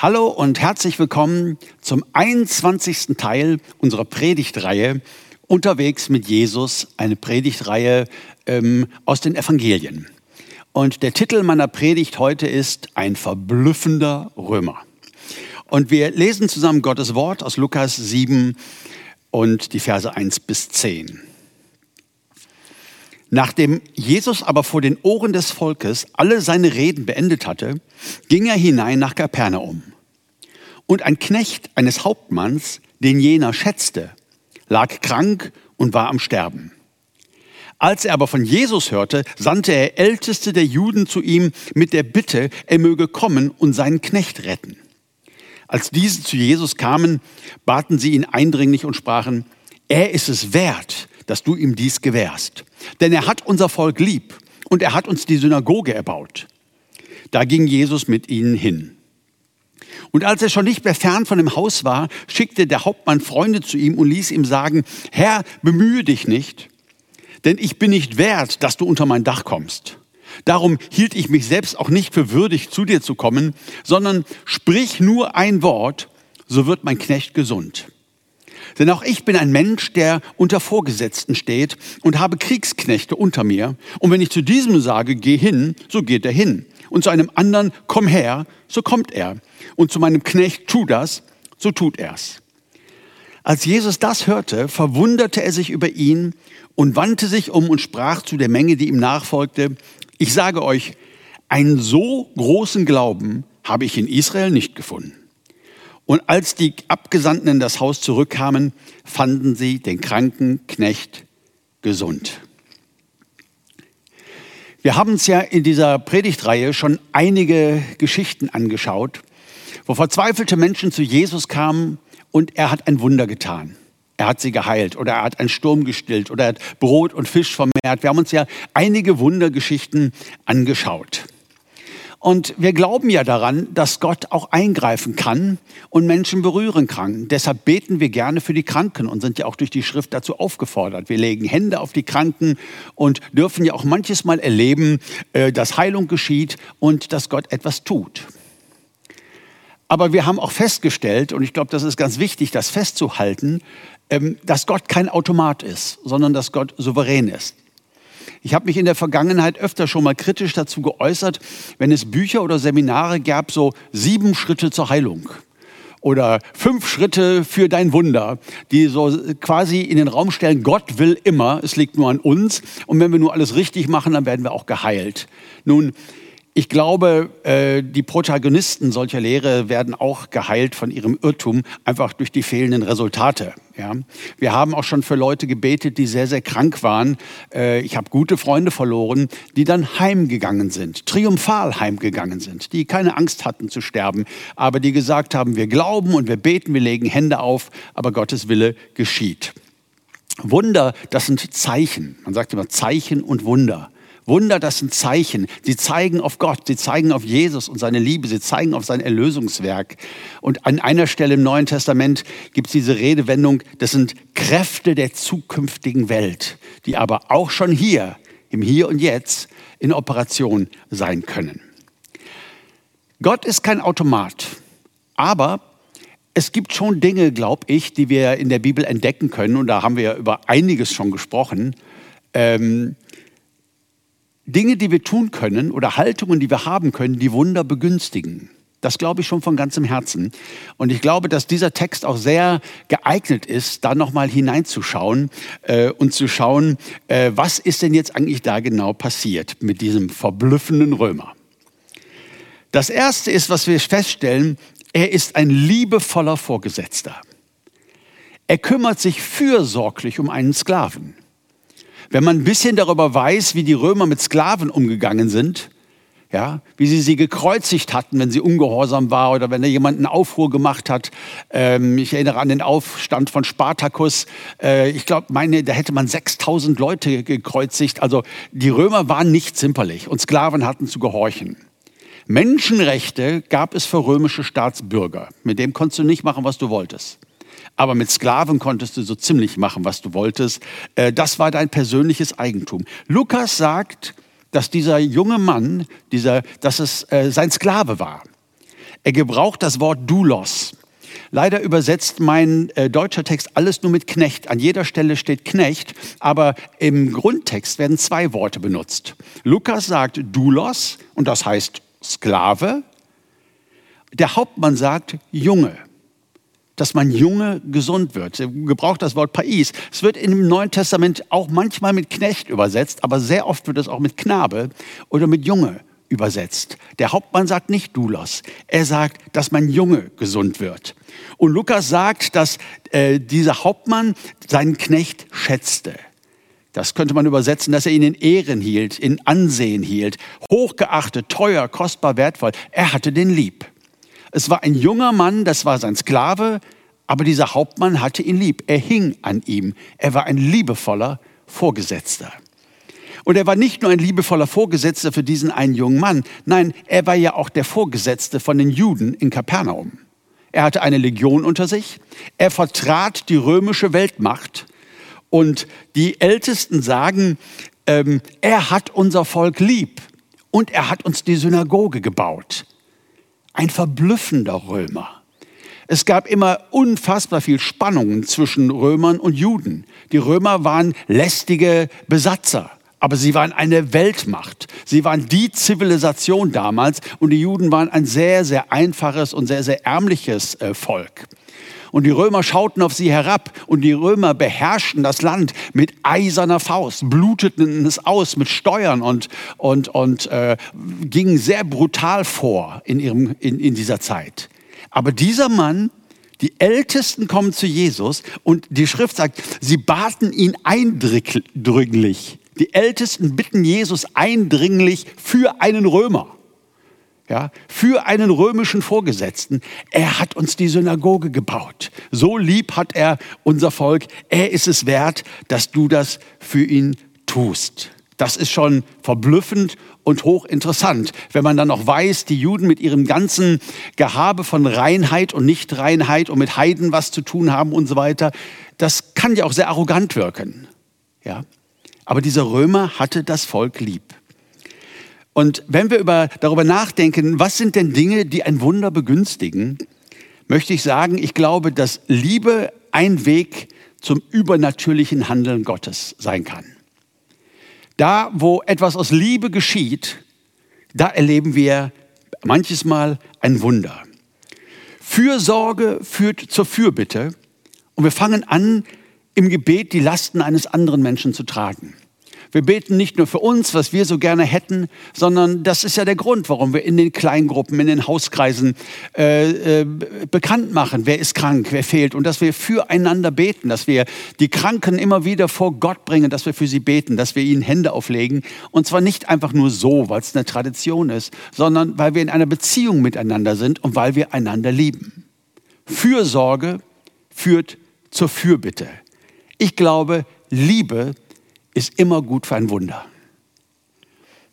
Hallo und herzlich willkommen zum 21. Teil unserer Predigtreihe Unterwegs mit Jesus, eine Predigtreihe ähm, aus den Evangelien. Und der Titel meiner Predigt heute ist Ein verblüffender Römer. Und wir lesen zusammen Gottes Wort aus Lukas 7 und die Verse 1 bis 10. Nachdem Jesus aber vor den Ohren des Volkes alle seine Reden beendet hatte, ging er hinein nach Kapernaum. Und ein Knecht eines Hauptmanns, den jener schätzte, lag krank und war am Sterben. Als er aber von Jesus hörte, sandte er Älteste der Juden zu ihm mit der Bitte, er möge kommen und seinen Knecht retten. Als diese zu Jesus kamen, baten sie ihn eindringlich und sprachen, er ist es wert, dass du ihm dies gewährst. Denn er hat unser Volk lieb und er hat uns die Synagoge erbaut. Da ging Jesus mit ihnen hin. Und als er schon nicht mehr fern von dem Haus war, schickte der Hauptmann Freunde zu ihm und ließ ihm sagen, Herr, bemühe dich nicht, denn ich bin nicht wert, dass du unter mein Dach kommst. Darum hielt ich mich selbst auch nicht für würdig, zu dir zu kommen, sondern sprich nur ein Wort, so wird mein Knecht gesund. Denn auch ich bin ein Mensch, der unter Vorgesetzten steht und habe Kriegsknechte unter mir. Und wenn ich zu diesem sage, geh hin, so geht er hin. Und zu einem anderen, komm her, so kommt er. Und zu meinem Knecht, tu das, so tut er's. Als Jesus das hörte, verwunderte er sich über ihn und wandte sich um und sprach zu der Menge, die ihm nachfolgte, ich sage euch, einen so großen Glauben habe ich in Israel nicht gefunden. Und als die Abgesandten in das Haus zurückkamen, fanden sie den kranken Knecht gesund. Wir haben uns ja in dieser Predigtreihe schon einige Geschichten angeschaut, wo verzweifelte Menschen zu Jesus kamen und er hat ein Wunder getan. Er hat sie geheilt oder er hat einen Sturm gestillt oder er hat Brot und Fisch vermehrt. Wir haben uns ja einige Wundergeschichten angeschaut. Und wir glauben ja daran, dass Gott auch eingreifen kann und Menschen berühren kann. Deshalb beten wir gerne für die Kranken und sind ja auch durch die Schrift dazu aufgefordert. Wir legen Hände auf die Kranken und dürfen ja auch manches Mal erleben, äh, dass Heilung geschieht und dass Gott etwas tut. Aber wir haben auch festgestellt, und ich glaube, das ist ganz wichtig, das festzuhalten, ähm, dass Gott kein Automat ist, sondern dass Gott souverän ist. Ich habe mich in der Vergangenheit öfter schon mal kritisch dazu geäußert, wenn es Bücher oder Seminare gab, so sieben Schritte zur Heilung oder fünf Schritte für dein Wunder, die so quasi in den Raum stellen, Gott will immer, es liegt nur an uns und wenn wir nur alles richtig machen, dann werden wir auch geheilt. Nun, ich glaube, äh, die Protagonisten solcher Lehre werden auch geheilt von ihrem Irrtum, einfach durch die fehlenden Resultate. Ja. Wir haben auch schon für Leute gebetet, die sehr, sehr krank waren. Äh, ich habe gute Freunde verloren, die dann heimgegangen sind, triumphal heimgegangen sind, die keine Angst hatten zu sterben, aber die gesagt haben, wir glauben und wir beten, wir legen Hände auf, aber Gottes Wille geschieht. Wunder, das sind Zeichen. Man sagt immer Zeichen und Wunder. Wunder, das sind Zeichen. Sie zeigen auf Gott, sie zeigen auf Jesus und seine Liebe, sie zeigen auf sein Erlösungswerk. Und an einer Stelle im Neuen Testament gibt es diese Redewendung, das sind Kräfte der zukünftigen Welt, die aber auch schon hier, im Hier und Jetzt, in Operation sein können. Gott ist kein Automat, aber es gibt schon Dinge, glaube ich, die wir in der Bibel entdecken können, und da haben wir über einiges schon gesprochen. Ähm, Dinge, die wir tun können oder Haltungen, die wir haben können, die Wunder begünstigen. Das glaube ich schon von ganzem Herzen. Und ich glaube, dass dieser Text auch sehr geeignet ist, da nochmal hineinzuschauen äh, und zu schauen, äh, was ist denn jetzt eigentlich da genau passiert mit diesem verblüffenden Römer. Das Erste ist, was wir feststellen, er ist ein liebevoller Vorgesetzter. Er kümmert sich fürsorglich um einen Sklaven. Wenn man ein bisschen darüber weiß, wie die Römer mit Sklaven umgegangen sind, ja, wie sie sie gekreuzigt hatten, wenn sie ungehorsam war oder wenn da jemand einen Aufruhr gemacht hat. Ähm, ich erinnere an den Aufstand von Spartacus. Äh, ich glaube, meine, da hätte man 6000 Leute gekreuzigt. Also die Römer waren nicht zimperlich und Sklaven hatten zu gehorchen. Menschenrechte gab es für römische Staatsbürger. Mit dem konntest du nicht machen, was du wolltest aber mit Sklaven konntest du so ziemlich machen, was du wolltest. Äh, das war dein persönliches Eigentum. Lukas sagt, dass dieser junge Mann, dieser, dass es äh, sein Sklave war. Er gebraucht das Wort Doulos. Leider übersetzt mein äh, deutscher Text alles nur mit Knecht. An jeder Stelle steht Knecht, aber im Grundtext werden zwei Worte benutzt. Lukas sagt Doulos und das heißt Sklave. Der Hauptmann sagt Junge dass man Junge gesund wird. Er gebraucht das Wort Pais. Es wird im Neuen Testament auch manchmal mit Knecht übersetzt, aber sehr oft wird es auch mit Knabe oder mit Junge übersetzt. Der Hauptmann sagt nicht Doulos. Er sagt, dass mein Junge gesund wird. Und Lukas sagt, dass äh, dieser Hauptmann seinen Knecht schätzte. Das könnte man übersetzen, dass er ihn in Ehren hielt, in Ansehen hielt, hochgeachtet, teuer, kostbar, wertvoll. Er hatte den lieb. Es war ein junger Mann, das war sein Sklave, aber dieser Hauptmann hatte ihn lieb. Er hing an ihm. Er war ein liebevoller Vorgesetzter. Und er war nicht nur ein liebevoller Vorgesetzter für diesen einen jungen Mann, nein, er war ja auch der Vorgesetzte von den Juden in Kapernaum. Er hatte eine Legion unter sich, er vertrat die römische Weltmacht und die Ältesten sagen, ähm, er hat unser Volk lieb und er hat uns die Synagoge gebaut. Ein verblüffender Römer. Es gab immer unfassbar viel Spannungen zwischen Römern und Juden. Die Römer waren lästige Besatzer. Aber sie waren eine Weltmacht. Sie waren die Zivilisation damals und die Juden waren ein sehr, sehr einfaches und sehr, sehr ärmliches äh, Volk. Und die Römer schauten auf sie herab und die Römer beherrschten das Land mit eiserner Faust, bluteten es aus mit Steuern und, und, und äh, gingen sehr brutal vor in, ihrem, in, in dieser Zeit. Aber dieser Mann, die Ältesten kommen zu Jesus und die Schrift sagt, sie baten ihn eindringlich. Die Ältesten bitten Jesus eindringlich für einen Römer ja, für einen römischen Vorgesetzten. Er hat uns die Synagoge gebaut. So lieb hat er unser Volk. Er ist es wert, dass du das für ihn tust. Das ist schon verblüffend und hochinteressant, wenn man dann noch weiß, die Juden mit ihrem ganzen Gehabe von Reinheit und Nichtreinheit und mit Heiden was zu tun haben und so weiter. Das kann ja auch sehr arrogant wirken. Ja? Aber dieser Römer hatte das Volk lieb. Und wenn wir über, darüber nachdenken, was sind denn Dinge, die ein Wunder begünstigen, möchte ich sagen, ich glaube, dass Liebe ein Weg zum übernatürlichen Handeln Gottes sein kann. Da, wo etwas aus Liebe geschieht, da erleben wir manches Mal ein Wunder. Fürsorge führt zur Fürbitte und wir fangen an, im Gebet die Lasten eines anderen Menschen zu tragen. Wir beten nicht nur für uns, was wir so gerne hätten, sondern das ist ja der Grund, warum wir in den Kleingruppen, in den Hauskreisen äh, äh, bekannt machen, wer ist krank, wer fehlt und dass wir füreinander beten, dass wir die Kranken immer wieder vor Gott bringen, dass wir für sie beten, dass wir ihnen Hände auflegen und zwar nicht einfach nur so, weil es eine Tradition ist, sondern weil wir in einer Beziehung miteinander sind und weil wir einander lieben. Fürsorge führt zur Fürbitte. Ich glaube, Liebe ist immer gut für ein Wunder.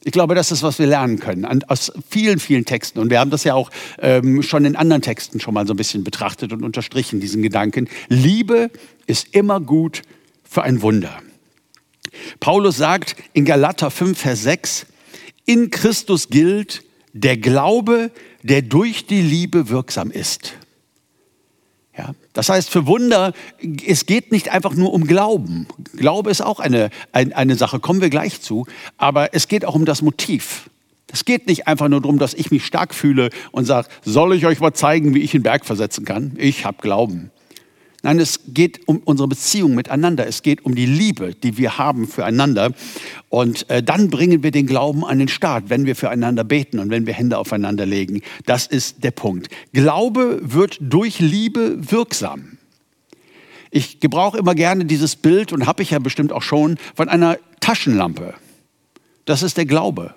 Ich glaube, das ist, was wir lernen können aus vielen, vielen Texten. Und wir haben das ja auch ähm, schon in anderen Texten schon mal so ein bisschen betrachtet und unterstrichen, diesen Gedanken. Liebe ist immer gut für ein Wunder. Paulus sagt in Galater 5, Vers 6, in Christus gilt der Glaube, der durch die Liebe wirksam ist. Ja, das heißt, für Wunder, es geht nicht einfach nur um Glauben. Glaube ist auch eine, eine, eine Sache, kommen wir gleich zu. Aber es geht auch um das Motiv. Es geht nicht einfach nur darum, dass ich mich stark fühle und sage, soll ich euch mal zeigen, wie ich den Berg versetzen kann? Ich habe Glauben. Nein, es geht um unsere Beziehung miteinander. Es geht um die Liebe, die wir haben füreinander. Und äh, dann bringen wir den Glauben an den Start, wenn wir füreinander beten und wenn wir Hände aufeinander legen. Das ist der Punkt. Glaube wird durch Liebe wirksam. Ich gebrauche immer gerne dieses Bild und habe ich ja bestimmt auch schon von einer Taschenlampe. Das ist der Glaube.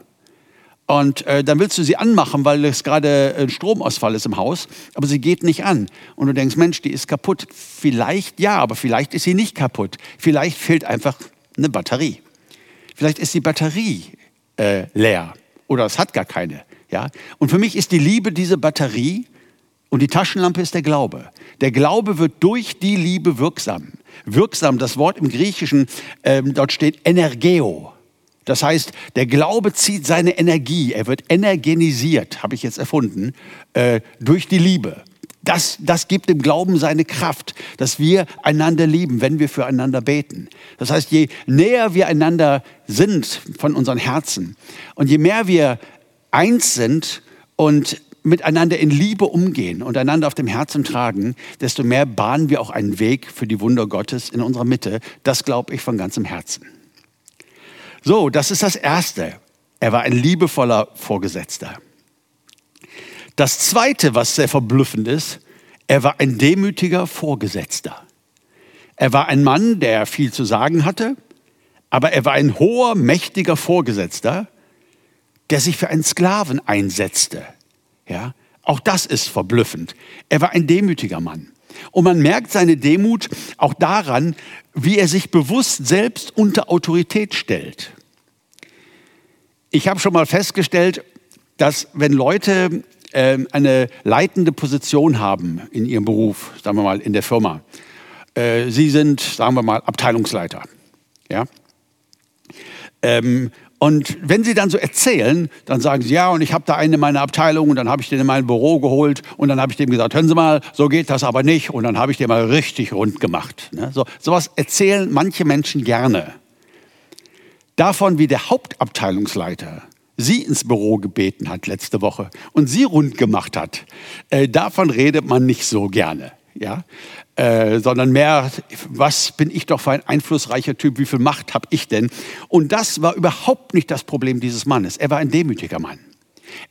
Und äh, dann willst du sie anmachen, weil es gerade ein Stromausfall ist im Haus, aber sie geht nicht an. Und du denkst, Mensch, die ist kaputt. Vielleicht ja, aber vielleicht ist sie nicht kaputt. Vielleicht fehlt einfach eine Batterie. Vielleicht ist die Batterie äh, leer oder es hat gar keine. Ja? Und für mich ist die Liebe diese Batterie und die Taschenlampe ist der Glaube. Der Glaube wird durch die Liebe wirksam. Wirksam, das Wort im Griechischen, ähm, dort steht Energeo. Das heißt, der Glaube zieht seine Energie, er wird energenisiert, habe ich jetzt erfunden, äh, durch die Liebe. Das, das gibt dem Glauben seine Kraft, dass wir einander lieben, wenn wir füreinander beten. Das heißt, je näher wir einander sind von unseren Herzen und je mehr wir eins sind und miteinander in Liebe umgehen und einander auf dem Herzen tragen, desto mehr bahnen wir auch einen Weg für die Wunder Gottes in unserer Mitte. Das glaube ich von ganzem Herzen. So, das ist das Erste. Er war ein liebevoller Vorgesetzter. Das Zweite, was sehr verblüffend ist, er war ein demütiger Vorgesetzter. Er war ein Mann, der viel zu sagen hatte, aber er war ein hoher, mächtiger Vorgesetzter, der sich für einen Sklaven einsetzte. Ja, auch das ist verblüffend. Er war ein demütiger Mann. Und man merkt seine Demut auch daran, wie er sich bewusst selbst unter Autorität stellt. Ich habe schon mal festgestellt, dass wenn Leute äh, eine leitende Position haben in ihrem Beruf, sagen wir mal in der Firma. Äh, sie sind, sagen wir mal, Abteilungsleiter. Ja? Ähm, und wenn sie dann so erzählen, dann sagen sie, ja, und ich habe da einen in meiner Abteilung und dann habe ich den in mein Büro geholt und dann habe ich dem gesagt, hören Sie mal, so geht das aber nicht und dann habe ich den mal richtig rund gemacht. Ne? So, sowas erzählen manche Menschen gerne. Davon, wie der Hauptabteilungsleiter sie ins Büro gebeten hat letzte Woche und sie rund gemacht hat, äh, davon redet man nicht so gerne. Ja? Äh, sondern mehr, was bin ich doch für ein einflussreicher Typ, wie viel Macht habe ich denn? Und das war überhaupt nicht das Problem dieses Mannes. Er war ein demütiger Mann.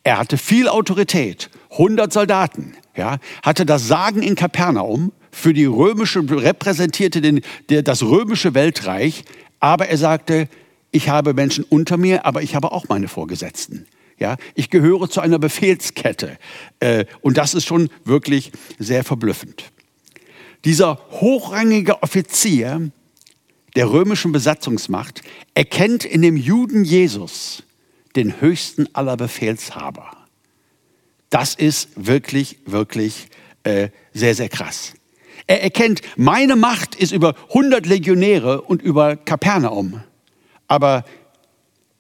Er hatte viel Autorität, 100 Soldaten, ja, hatte das Sagen in Kapernaum, für die römische, repräsentierte den, der, das römische Weltreich, aber er sagte, ich habe Menschen unter mir, aber ich habe auch meine Vorgesetzten. Ja, ich gehöre zu einer Befehlskette. Äh, und das ist schon wirklich sehr verblüffend. Dieser hochrangige Offizier der römischen Besatzungsmacht erkennt in dem Juden Jesus den höchsten aller Befehlshaber. Das ist wirklich, wirklich äh, sehr, sehr krass. Er erkennt, meine Macht ist über 100 Legionäre und über Kapernaum. Aber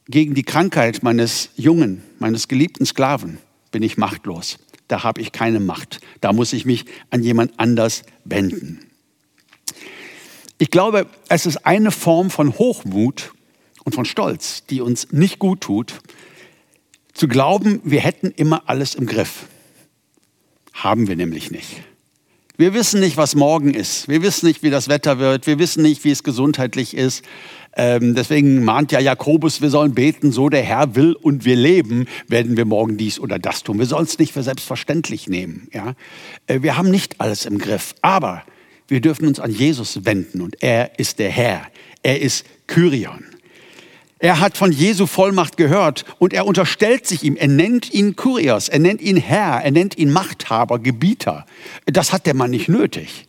gegen die Krankheit meines Jungen, meines geliebten Sklaven bin ich machtlos. Da habe ich keine Macht. Da muss ich mich an jemand anders wenden. Ich glaube, es ist eine Form von Hochmut und von Stolz, die uns nicht gut tut, zu glauben, wir hätten immer alles im Griff. Haben wir nämlich nicht. Wir wissen nicht, was morgen ist. Wir wissen nicht, wie das Wetter wird. Wir wissen nicht, wie es gesundheitlich ist. Ähm, deswegen mahnt ja Jakobus, wir sollen beten, so der Herr will und wir leben, werden wir morgen dies oder das tun. Wir sollen es nicht für selbstverständlich nehmen. Ja? Äh, wir haben nicht alles im Griff, aber wir dürfen uns an Jesus wenden und er ist der Herr. Er ist Kyrion. Er hat von Jesu Vollmacht gehört und er unterstellt sich ihm. Er nennt ihn Kurios, er nennt ihn Herr, er nennt ihn Machthaber, Gebieter. Das hat der Mann nicht nötig.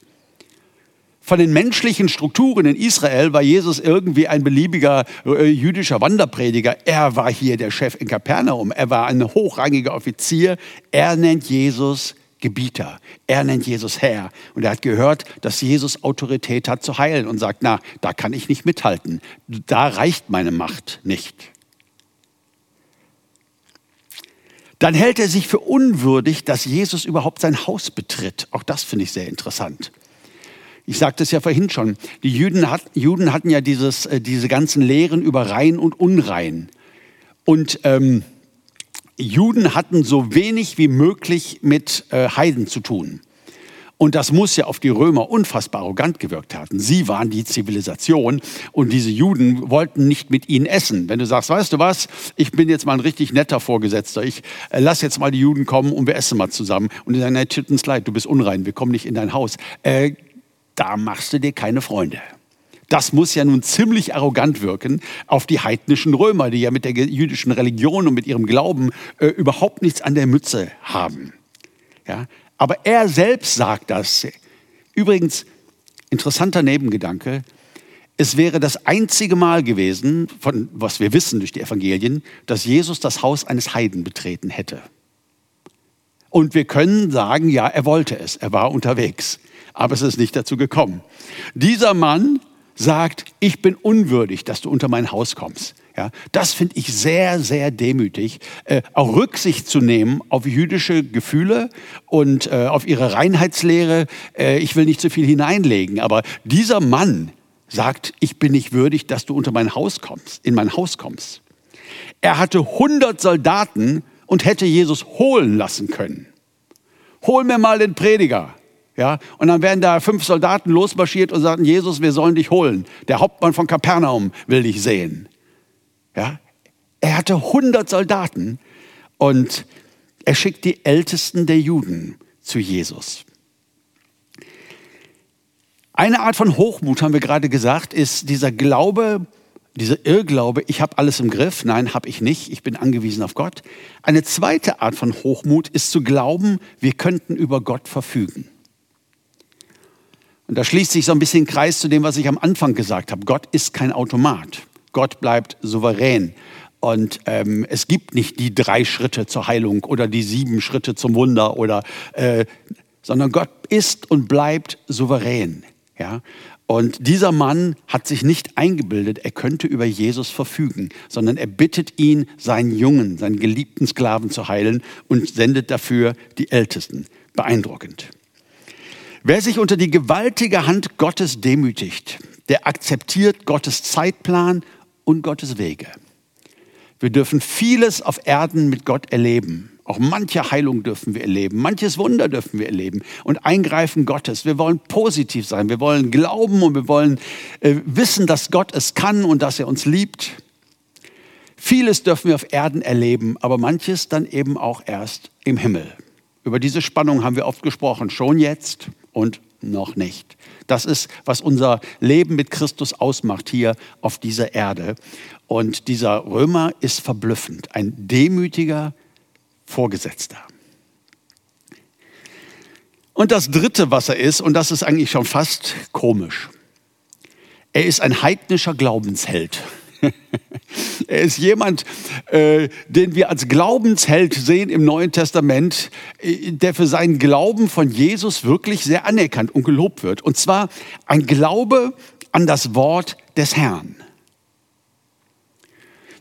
Von den menschlichen Strukturen in Israel war Jesus irgendwie ein beliebiger äh, jüdischer Wanderprediger. Er war hier der Chef in Kapernaum. Er war ein hochrangiger Offizier. Er nennt Jesus Gebieter. Er nennt Jesus Herr. Und er hat gehört, dass Jesus Autorität hat zu heilen und sagt, na, da kann ich nicht mithalten. Da reicht meine Macht nicht. Dann hält er sich für unwürdig, dass Jesus überhaupt sein Haus betritt. Auch das finde ich sehr interessant. Ich sagte es ja vorhin schon, die Juden, hat, Juden hatten ja dieses, äh, diese ganzen Lehren über rein und unrein. Und ähm, Juden hatten so wenig wie möglich mit äh, Heiden zu tun. Und das muss ja auf die Römer unfassbar arrogant gewirkt haben. Sie waren die Zivilisation und diese Juden wollten nicht mit ihnen essen. Wenn du sagst, weißt du was, ich bin jetzt mal ein richtig netter Vorgesetzter, ich äh, lass jetzt mal die Juden kommen und wir essen mal zusammen. Und die sagen, nein, tut uns leid, du bist unrein, wir kommen nicht in dein Haus. Äh, da machst du dir keine Freunde. Das muss ja nun ziemlich arrogant wirken auf die heidnischen Römer, die ja mit der jüdischen Religion und mit ihrem Glauben äh, überhaupt nichts an der Mütze haben. Ja? Aber er selbst sagt das. Übrigens, interessanter Nebengedanke, es wäre das einzige Mal gewesen, von was wir wissen durch die Evangelien, dass Jesus das Haus eines Heiden betreten hätte. Und wir können sagen, ja, er wollte es, er war unterwegs aber es ist nicht dazu gekommen. Dieser Mann sagt, ich bin unwürdig, dass du unter mein Haus kommst. Ja, das finde ich sehr, sehr demütig, äh, auch Rücksicht zu nehmen auf jüdische Gefühle und äh, auf ihre Reinheitslehre. Äh, ich will nicht zu viel hineinlegen, aber dieser Mann sagt, ich bin nicht würdig, dass du unter mein Haus kommst, in mein Haus kommst. Er hatte 100 Soldaten und hätte Jesus holen lassen können. Hol mir mal den Prediger. Ja, und dann werden da fünf Soldaten losmarschiert und sagten, Jesus, wir sollen dich holen. Der Hauptmann von Kapernaum will dich sehen. Ja, er hatte 100 Soldaten und er schickt die Ältesten der Juden zu Jesus. Eine Art von Hochmut, haben wir gerade gesagt, ist dieser Glaube, dieser Irrglaube, ich habe alles im Griff. Nein, habe ich nicht. Ich bin angewiesen auf Gott. Eine zweite Art von Hochmut ist zu glauben, wir könnten über Gott verfügen. Und da schließt sich so ein bisschen Kreis zu dem, was ich am Anfang gesagt habe. Gott ist kein Automat. Gott bleibt souverän. Und ähm, es gibt nicht die drei Schritte zur Heilung oder die sieben Schritte zum Wunder oder, äh, sondern Gott ist und bleibt souverän. Ja? Und dieser Mann hat sich nicht eingebildet, er könnte über Jesus verfügen, sondern er bittet ihn, seinen Jungen, seinen geliebten Sklaven zu heilen und sendet dafür die Ältesten. Beeindruckend. Wer sich unter die gewaltige Hand Gottes demütigt, der akzeptiert Gottes Zeitplan und Gottes Wege. Wir dürfen vieles auf Erden mit Gott erleben. Auch manche Heilung dürfen wir erleben, manches Wunder dürfen wir erleben und Eingreifen Gottes. Wir wollen positiv sein, wir wollen glauben und wir wollen äh, wissen, dass Gott es kann und dass er uns liebt. Vieles dürfen wir auf Erden erleben, aber manches dann eben auch erst im Himmel. Über diese Spannung haben wir oft gesprochen, schon jetzt und noch nicht. Das ist, was unser Leben mit Christus ausmacht hier auf dieser Erde. Und dieser Römer ist verblüffend, ein demütiger Vorgesetzter. Und das Dritte, was er ist, und das ist eigentlich schon fast komisch, er ist ein heidnischer Glaubensheld. er ist jemand, äh, den wir als Glaubensheld sehen im Neuen Testament, äh, der für seinen Glauben von Jesus wirklich sehr anerkannt und gelobt wird. Und zwar ein Glaube an das Wort des Herrn.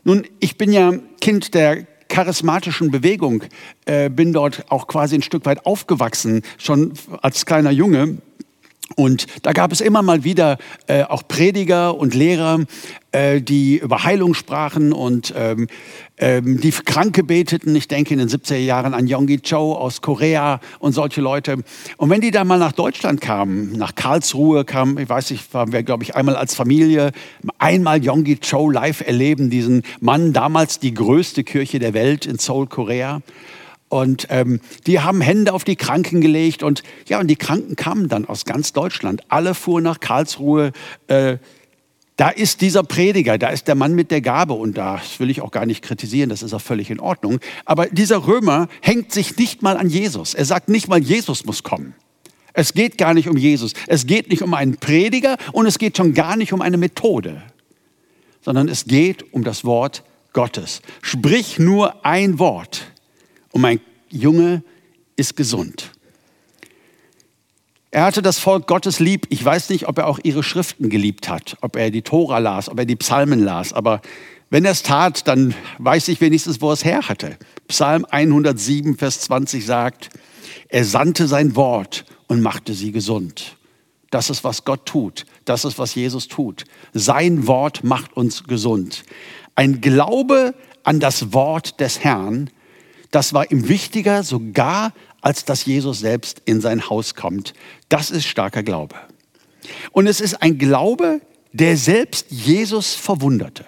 Nun, ich bin ja Kind der charismatischen Bewegung, äh, bin dort auch quasi ein Stück weit aufgewachsen, schon als kleiner Junge. Und da gab es immer mal wieder äh, auch Prediger und Lehrer, äh, die über Heilung sprachen und ähm, ähm, die Kranke beteten. Ich denke in den 70er Jahren an Yonggi Cho aus Korea und solche Leute. Und wenn die da mal nach Deutschland kamen, nach Karlsruhe kamen, ich weiß nicht, waren wir, glaube ich, einmal als Familie, einmal Yonggi Cho live erleben, diesen Mann, damals die größte Kirche der Welt in Seoul, Korea. Und ähm, die haben Hände auf die Kranken gelegt und ja, und die Kranken kamen dann aus ganz Deutschland. Alle fuhren nach Karlsruhe. Äh, da ist dieser Prediger, da ist der Mann mit der Gabe und das will ich auch gar nicht kritisieren, das ist auch völlig in Ordnung. Aber dieser Römer hängt sich nicht mal an Jesus. Er sagt nicht mal, Jesus muss kommen. Es geht gar nicht um Jesus. Es geht nicht um einen Prediger und es geht schon gar nicht um eine Methode, sondern es geht um das Wort Gottes. Sprich nur ein Wort und mein Junge ist gesund. Er hatte das Volk Gottes lieb. Ich weiß nicht, ob er auch ihre Schriften geliebt hat, ob er die Tora las, ob er die Psalmen las. Aber wenn er es tat, dann weiß ich wenigstens, wo er es her hatte. Psalm 107, Vers 20 sagt, er sandte sein Wort und machte sie gesund. Das ist, was Gott tut. Das ist, was Jesus tut. Sein Wort macht uns gesund. Ein Glaube an das Wort des Herrn das war ihm wichtiger sogar, als dass Jesus selbst in sein Haus kommt. Das ist starker Glaube. Und es ist ein Glaube, der selbst Jesus verwunderte.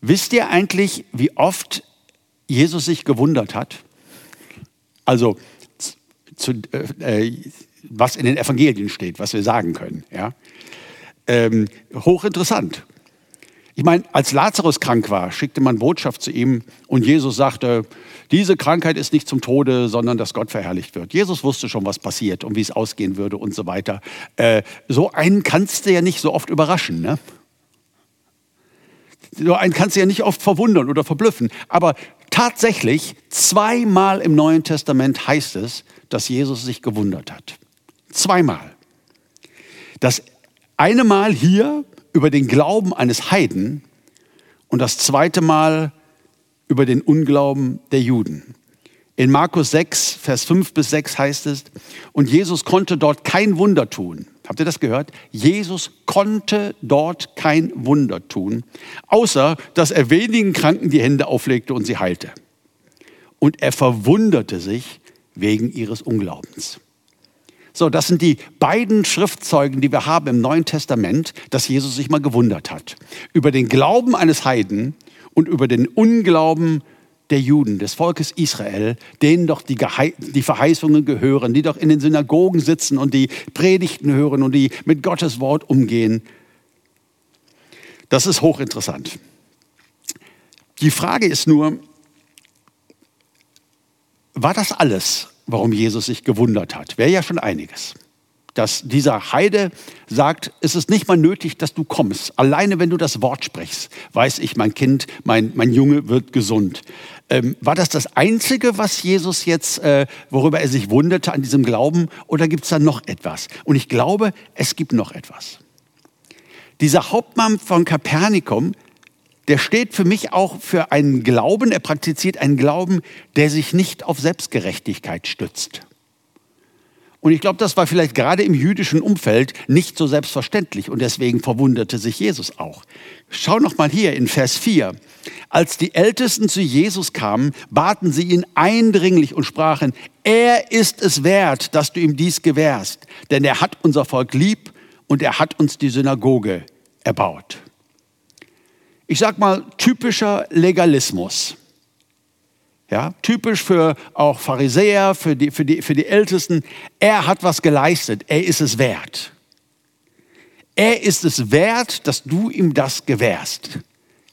Wisst ihr eigentlich, wie oft Jesus sich gewundert hat? Also, zu, äh, was in den Evangelien steht, was wir sagen können. Ja? Ähm, hochinteressant. Ich meine, als Lazarus krank war, schickte man Botschaft zu ihm und Jesus sagte, diese Krankheit ist nicht zum Tode, sondern dass Gott verherrlicht wird. Jesus wusste schon, was passiert und wie es ausgehen würde und so weiter. Äh, so einen kannst du ja nicht so oft überraschen. Ne? So einen kannst du ja nicht oft verwundern oder verblüffen. Aber tatsächlich, zweimal im Neuen Testament heißt es, dass Jesus sich gewundert hat. Zweimal. Das eine Mal hier über den Glauben eines Heiden und das zweite Mal über den Unglauben der Juden. In Markus 6, Vers 5 bis 6 heißt es, und Jesus konnte dort kein Wunder tun. Habt ihr das gehört? Jesus konnte dort kein Wunder tun, außer dass er wenigen Kranken die Hände auflegte und sie heilte. Und er verwunderte sich wegen ihres Unglaubens. So, das sind die beiden Schriftzeugen, die wir haben im Neuen Testament, dass Jesus sich mal gewundert hat. Über den Glauben eines Heiden und über den Unglauben der Juden, des Volkes Israel, denen doch die, die, Verheißungen gehören, die doch in den Synagogen sitzen und die Predigten hören und die mit Gottes Wort umgehen. Das ist hochinteressant. Die Frage ist nur, war das alles, warum Jesus sich gewundert hat? Wäre ja schon einiges dass dieser Heide sagt, es ist nicht mal nötig, dass du kommst. Alleine wenn du das Wort sprichst, weiß ich, mein Kind, mein, mein Junge wird gesund. Ähm, war das das Einzige, was Jesus jetzt, äh, worüber er sich wunderte an diesem Glauben, oder gibt es da noch etwas? Und ich glaube, es gibt noch etwas. Dieser Hauptmann von Kapernikum, der steht für mich auch für einen Glauben, er praktiziert einen Glauben, der sich nicht auf Selbstgerechtigkeit stützt. Und ich glaube, das war vielleicht gerade im jüdischen Umfeld nicht so selbstverständlich und deswegen verwunderte sich Jesus auch. Schau noch mal hier in Vers 4. Als die Ältesten zu Jesus kamen, baten sie ihn eindringlich und sprachen, er ist es wert, dass du ihm dies gewährst, denn er hat unser Volk lieb und er hat uns die Synagoge erbaut. Ich sag mal typischer Legalismus. Ja, typisch für auch Pharisäer, für die, für, die, für die Ältesten. Er hat was geleistet. Er ist es wert. Er ist es wert, dass du ihm das gewährst.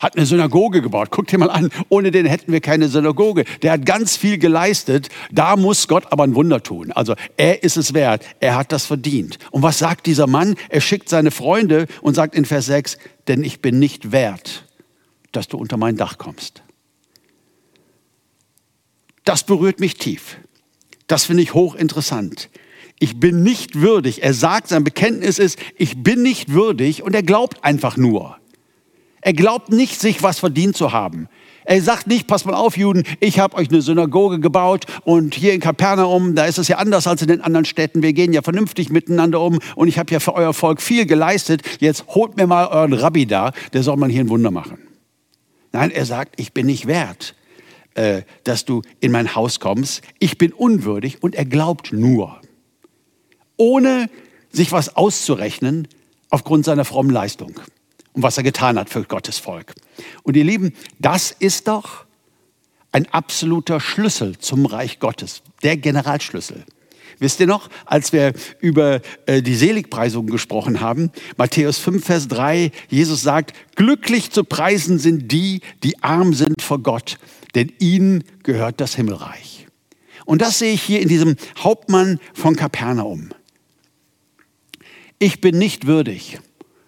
Hat eine Synagoge gebaut. Guck dir mal an. Ohne den hätten wir keine Synagoge. Der hat ganz viel geleistet. Da muss Gott aber ein Wunder tun. Also er ist es wert. Er hat das verdient. Und was sagt dieser Mann? Er schickt seine Freunde und sagt in Vers 6, denn ich bin nicht wert, dass du unter mein Dach kommst. Das berührt mich tief. Das finde ich hochinteressant. Ich bin nicht würdig. Er sagt, sein Bekenntnis ist, ich bin nicht würdig und er glaubt einfach nur. Er glaubt nicht, sich was verdient zu haben. Er sagt nicht, pass mal auf, Juden, ich habe euch eine Synagoge gebaut und hier in Kapernaum, da ist es ja anders als in den anderen Städten. Wir gehen ja vernünftig miteinander um und ich habe ja für euer Volk viel geleistet. Jetzt holt mir mal euren Rabbi da, der soll mal hier ein Wunder machen. Nein, er sagt, ich bin nicht wert äh, dass du in mein Haus kommst. Ich bin unwürdig und er glaubt nur, ohne sich was auszurechnen aufgrund seiner frommen Leistung und was er getan hat für Gottes Volk. Und ihr Lieben, das ist doch ein absoluter Schlüssel zum Reich Gottes, der Generalschlüssel. Wisst ihr noch, als wir über äh, die Seligpreisung gesprochen haben, Matthäus 5, Vers 3, Jesus sagt, glücklich zu preisen sind die, die arm sind vor Gott, denn ihnen gehört das Himmelreich. Und das sehe ich hier in diesem Hauptmann von Kapernaum. Ich bin nicht würdig.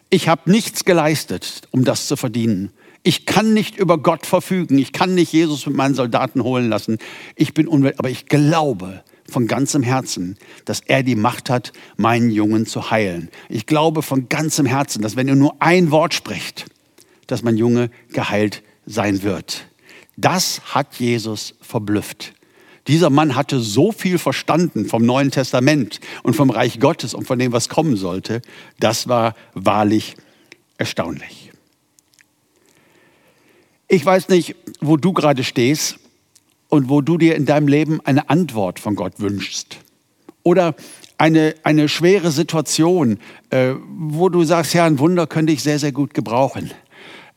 Ich habe nichts geleistet, um das zu verdienen. Ich kann nicht über Gott verfügen. Ich kann nicht Jesus mit meinen Soldaten holen lassen. Ich bin unwürdig, aber ich glaube von ganzem Herzen, dass er die Macht hat, meinen Jungen zu heilen. Ich glaube von ganzem Herzen, dass wenn er nur ein Wort spricht, dass mein Junge geheilt sein wird. Das hat Jesus verblüfft. Dieser Mann hatte so viel verstanden vom Neuen Testament und vom Reich Gottes und von dem, was kommen sollte. Das war wahrlich erstaunlich. Ich weiß nicht, wo du gerade stehst und wo du dir in deinem Leben eine Antwort von Gott wünschst. Oder eine, eine schwere Situation, äh, wo du sagst, ja, ein Wunder könnte ich sehr, sehr gut gebrauchen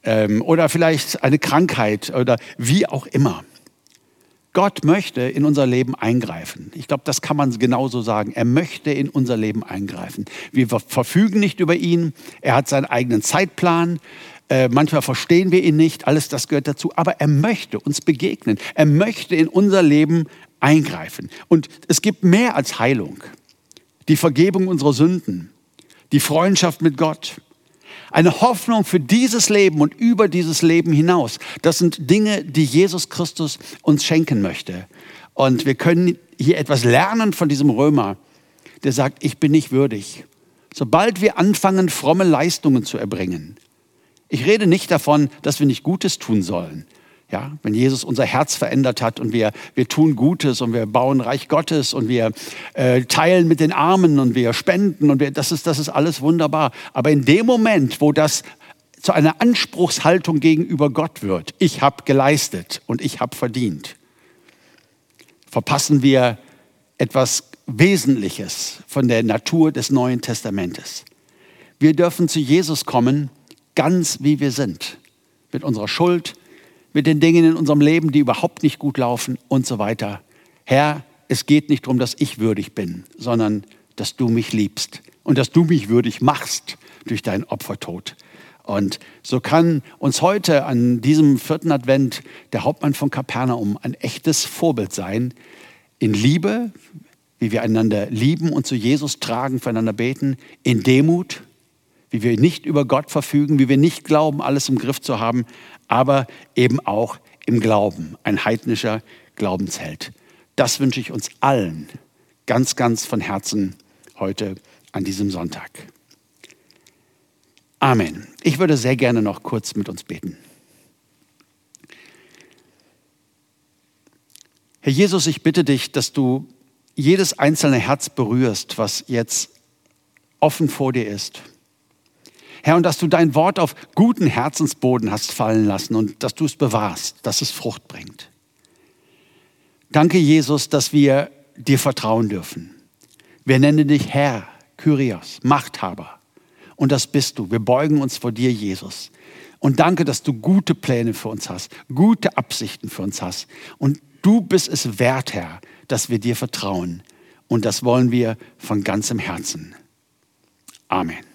ähm, oder vielleicht eine Krankheit oder wie auch immer. Gott möchte in unser Leben eingreifen. Ich glaube, das kann man genauso sagen. Er möchte in unser Leben eingreifen. Wir verfügen nicht über ihn. Er hat seinen eigenen Zeitplan. Äh, manchmal verstehen wir ihn nicht. Alles das gehört dazu. Aber er möchte uns begegnen. Er möchte in unser Leben eingreifen. Und es gibt mehr als Heilung. Die Vergebung unserer Sünden. Die Freundschaft mit Gott eine Hoffnung für dieses Leben und über dieses Leben hinaus. Das sind Dinge, die Jesus Christus uns schenken möchte. Und wir können hier etwas lernen von diesem Römer, der sagt, ich bin nicht würdig. sobald wir anfangen, fromme Leistungen zu erbringen. Ich rede nicht davon, dass wir nicht Gutes tun sollen. Ja, wenn Jesus unser Herz verändert hat und wir, wir tun Gutes und wir bauen Reich Gottes und wir äh, teilen mit den Armen und wir spenden und wir, das, ist, das ist alles wunderbar. Aber in dem Moment, wo das zu einer Anspruchshaltung gegenüber Gott wird, ich habe geleistet und ich habe verdient, verpassen wir etwas Wesentliches von der Natur des Neuen Testamentes. Wir dürfen zu Jesus kommen, ganz wie wir sind, mit unserer Schuld, mit den Dingen in unserem Leben, die überhaupt nicht gut laufen und so weiter. Herr, es geht nicht darum, dass ich würdig bin, sondern dass du mich liebst und dass du mich würdig machst durch deinen Opfertod. Und so kann uns heute an diesem vierten Advent der Hauptmann von Kapernaum ein echtes Vorbild sein in Liebe, wie wir einander lieben und zu Jesus tragen, füreinander beten, in Demut, wie wir nicht über Gott verfügen, wie wir nicht glauben, alles im Griff zu haben, aber eben auch im Glauben, ein heidnischer Glaubensheld. Das wünsche ich uns allen ganz, ganz von Herzen heute an diesem Sonntag. Amen. Ich würde sehr gerne noch kurz mit uns beten. Herr Jesus, ich bitte dich, dass du jedes einzelne Herz berührst, was jetzt offen vor dir ist. Herr, und dass du dein Wort auf guten Herzensboden hast fallen lassen und dass du es bewahrst, dass es Frucht bringt. Danke, Jesus, dass wir dir vertrauen dürfen. Wir nennen dich Herr, Kyrios, Machthaber. Und das bist du. Wir beugen uns vor dir, Jesus. Und danke, dass du gute Pläne für uns hast, gute Absichten für uns hast. Und du bist es wert, Herr, dass wir dir vertrauen. Und das wollen wir von ganzem Herzen. Amen.